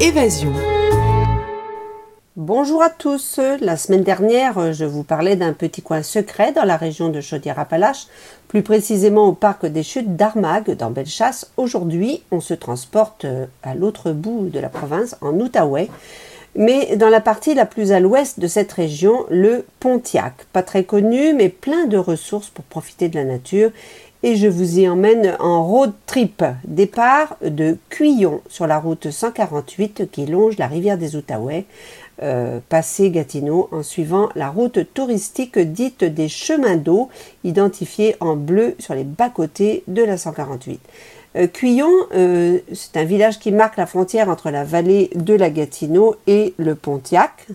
Évasion. Bonjour à tous. La semaine dernière, je vous parlais d'un petit coin secret dans la région de Chaudière-Appalaches, plus précisément au parc des chutes d'Armagh dans Bellechasse. Aujourd'hui, on se transporte à l'autre bout de la province, en Outaouais, mais dans la partie la plus à l'ouest de cette région, le Pontiac. Pas très connu, mais plein de ressources pour profiter de la nature et je vous y emmène en road trip. Départ de Cuillon sur la route 148 qui longe la rivière des Outaouais, euh, passé Gatineau en suivant la route touristique dite des chemins d'eau, identifiée en bleu sur les bas-côtés de la 148. Euh, Cuillon, euh, c'est un village qui marque la frontière entre la vallée de la Gatineau et le Pontiac.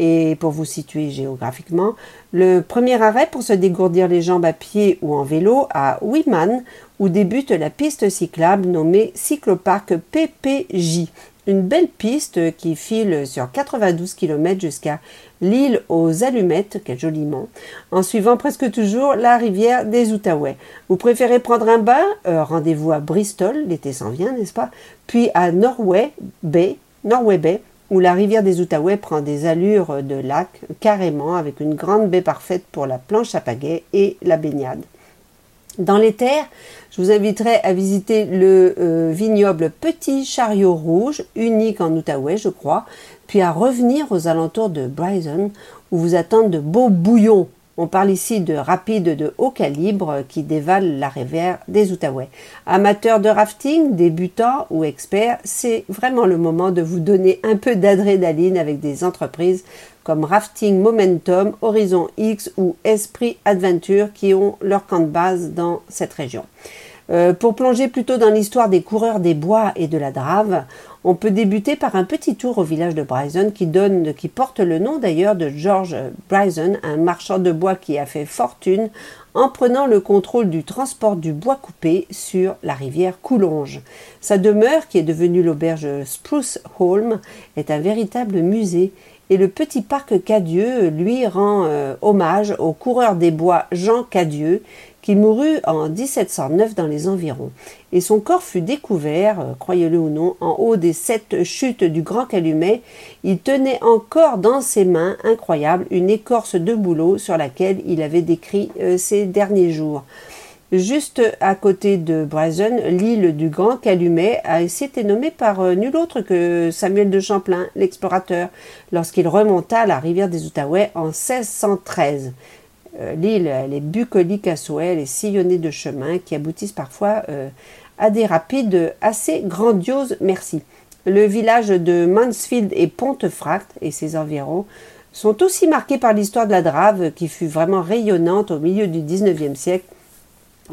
Et pour vous situer géographiquement, le premier arrêt pour se dégourdir les jambes à pied ou en vélo à Wiman, où débute la piste cyclable nommée Cycloparc PPJ. Une belle piste qui file sur 92 km jusqu'à l'île aux Allumettes, quel joli nom, en suivant presque toujours la rivière des Outaouais. Vous préférez prendre un bain euh, Rendez-vous à Bristol, l'été s'en vient, n'est-ce pas Puis à Norway Bay, Norway Bay, où la rivière des Outaouais prend des allures de lac carrément avec une grande baie parfaite pour la planche à pagaie et la baignade. Dans les terres, je vous inviterai à visiter le euh, vignoble Petit Chariot Rouge, unique en Outaouais, je crois, puis à revenir aux alentours de Bryson, où vous attendent de beaux bouillons on parle ici de rapides de haut calibre qui dévalent la rivière des Outaouais. Amateurs de rafting, débutants ou experts, c'est vraiment le moment de vous donner un peu d'adrénaline avec des entreprises comme Rafting Momentum, Horizon X ou Esprit Adventure qui ont leur camp de base dans cette région. Euh, pour plonger plutôt dans l'histoire des coureurs des bois et de la drave, on peut débuter par un petit tour au village de Bryson qui, donne, qui porte le nom d'ailleurs de George Bryson, un marchand de bois qui a fait fortune en prenant le contrôle du transport du bois coupé sur la rivière Coulonge. Sa demeure, qui est devenue l'auberge Spruce Holm, est un véritable musée et le petit parc Cadieux lui rend euh, hommage au coureur des bois Jean Cadieux mourut en 1709 dans les environs, et son corps fut découvert, euh, croyez-le ou non, en haut des sept chutes du Grand Calumet. Il tenait encore dans ses mains, incroyable, une écorce de bouleau sur laquelle il avait décrit euh, ses derniers jours. Juste à côté de Bryson, l'île du Grand Calumet a été nommée par euh, nul autre que Samuel de Champlain, l'explorateur, lorsqu'il remonta la rivière des Outaouais en 1613. Euh, l'île, elle est bucolique à souhait, elle est sillonnée de chemins qui aboutissent parfois euh, à des rapides assez grandioses. Merci. Le village de Mansfield et Pontefract et ses environs sont aussi marqués par l'histoire de la Drave qui fut vraiment rayonnante au milieu du XIXe siècle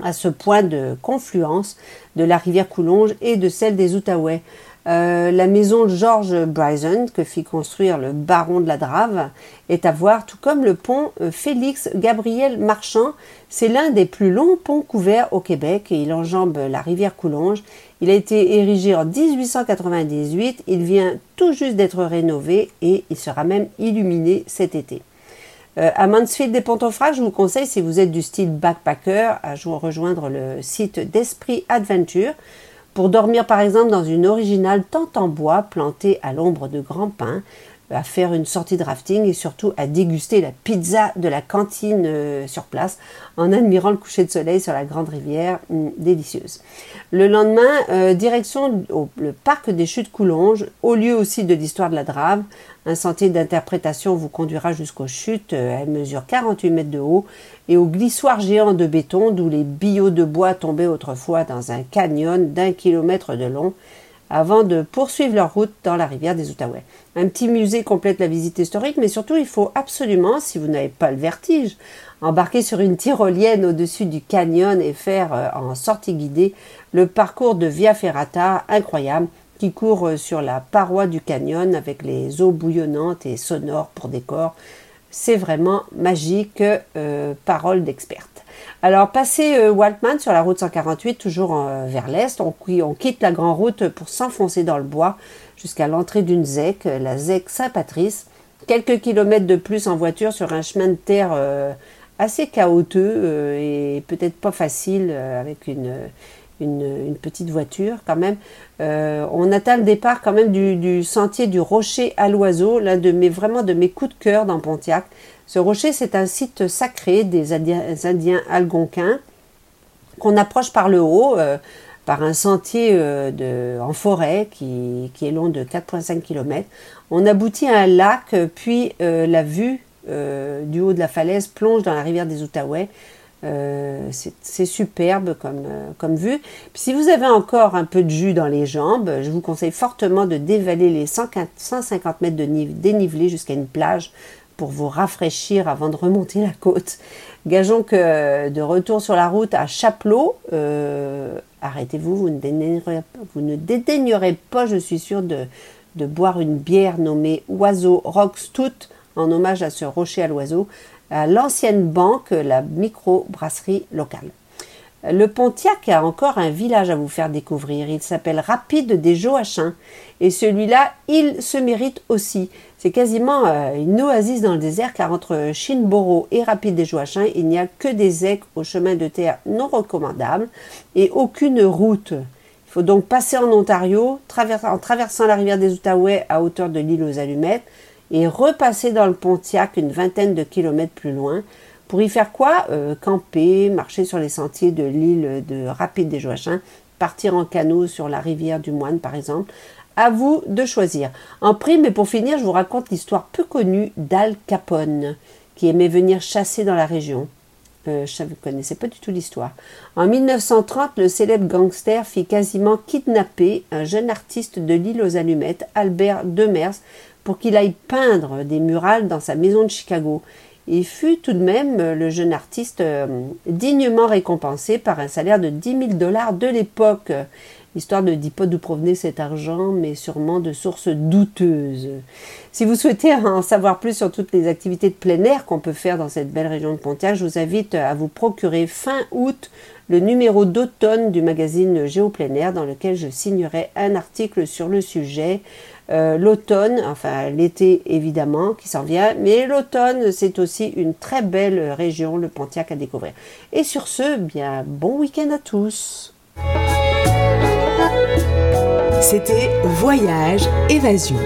à ce point de confluence de la rivière Coulonge et de celle des Outaouais. Euh, la maison George Bryson, que fit construire le baron de la Drave, est à voir, tout comme le pont euh, Félix Gabriel Marchand. C'est l'un des plus longs ponts couverts au Québec et il enjambe la rivière Coulonge. Il a été érigé en 1898, il vient tout juste d'être rénové et il sera même illuminé cet été. Euh, à Mansfield des Pontefract, je vous conseille, si vous êtes du style backpacker, à rejoindre le site d'Esprit Adventure pour dormir par exemple dans une originale tente en bois plantée à l'ombre de grands pins, à faire une sortie de rafting et surtout à déguster la pizza de la cantine euh, sur place en admirant le coucher de soleil sur la grande rivière, hum, délicieuse. Le lendemain, euh, direction le parc des chutes Coulonges, au lieu aussi de l'histoire de la Drave. Un sentier d'interprétation vous conduira jusqu'aux chutes, euh, elles mesurent 48 mètres de haut, et au glissoir géant de béton d'où les billots de bois tombaient autrefois dans un canyon d'un kilomètre de long avant de poursuivre leur route dans la rivière des Outaouais. Un petit musée complète la visite historique, mais surtout il faut absolument, si vous n'avez pas le vertige, embarquer sur une tyrolienne au-dessus du canyon et faire euh, en sortie guidée le parcours de Via Ferrata incroyable qui court euh, sur la paroi du canyon avec les eaux bouillonnantes et sonores pour décor. C'est vraiment magique, euh, parole d'experte. Alors, passé euh, Waltman sur la route 148, toujours euh, vers l'est, on, quitte la grande route pour s'enfoncer dans le bois jusqu'à l'entrée d'une ZEC, la ZEC Saint-Patrice. Quelques kilomètres de plus en voiture sur un chemin de terre euh, assez chaotique et peut-être pas facile avec une, une, petite voiture quand même. Euh, on atteint le départ quand même du, sentier du Rocher à l'Oiseau, l'un de mes vraiment de mes coups de cœur dans Pontiac. Ce rocher, c'est un site sacré des Indiens, algonquins qu'on approche par le haut, euh, par un sentier euh, de, en forêt qui, qui, est long de 4,5 km. On aboutit à un lac, puis la vue du haut de la falaise plonge dans la rivière des Outaouais. Euh, c'est superbe comme, euh, vue. Si vous avez encore un peu de jus dans les jambes, je vous conseille fortement de dévaler les 150 mètres de dénivelé jusqu'à une plage pour vous rafraîchir avant de remonter la côte. Gageons que de retour sur la route à Chapelot, euh, arrêtez-vous, vous, ne dédaignerez pas, je suis sûre, de, boire une bière nommée Oiseau Rockstout en hommage à ce rocher à l'oiseau l'ancienne banque, la micro-brasserie locale. Le Pontiac a encore un village à vous faire découvrir. Il s'appelle Rapide des Joachins. Et celui-là, il se mérite aussi. C'est quasiment euh, une oasis dans le désert car entre Chinboro et Rapide des Joachins, il n'y a que des aigues au chemin de terre non recommandables et aucune route. Il faut donc passer en Ontario en traversant la rivière des Outaouais à hauteur de l'île aux Allumettes et repasser dans le Pontiac une vingtaine de kilomètres plus loin. Pour y faire quoi euh, Camper, marcher sur les sentiers de l'île de Rapide des Joachins, partir en canot sur la rivière du Moine par exemple. À vous de choisir. En prime, et pour finir, je vous raconte l'histoire peu connue d'Al Capone, qui aimait venir chasser dans la région. Euh, je ne connaissais pas du tout l'histoire. En 1930, le célèbre gangster fit quasiment kidnapper un jeune artiste de l'île aux Allumettes, Albert Demers, pour qu'il aille peindre des murales dans sa maison de Chicago. Il fut tout de même euh, le jeune artiste euh, dignement récompensé par un salaire de 10 000 dollars de l'époque. L'histoire ne dit pas d'où provenait cet argent, mais sûrement de sources douteuses. Si vous souhaitez en savoir plus sur toutes les activités de plein air qu'on peut faire dans cette belle région de Pontiac, je vous invite à vous procurer fin août le numéro d'automne du magazine Géo dans lequel je signerai un article sur le sujet. Euh, l'automne, enfin l'été évidemment qui s'en vient, mais l'automne c'est aussi une très belle région, le Pontiac à découvrir. Et sur ce, bien bon week-end à tous. C'était Voyage Évasion.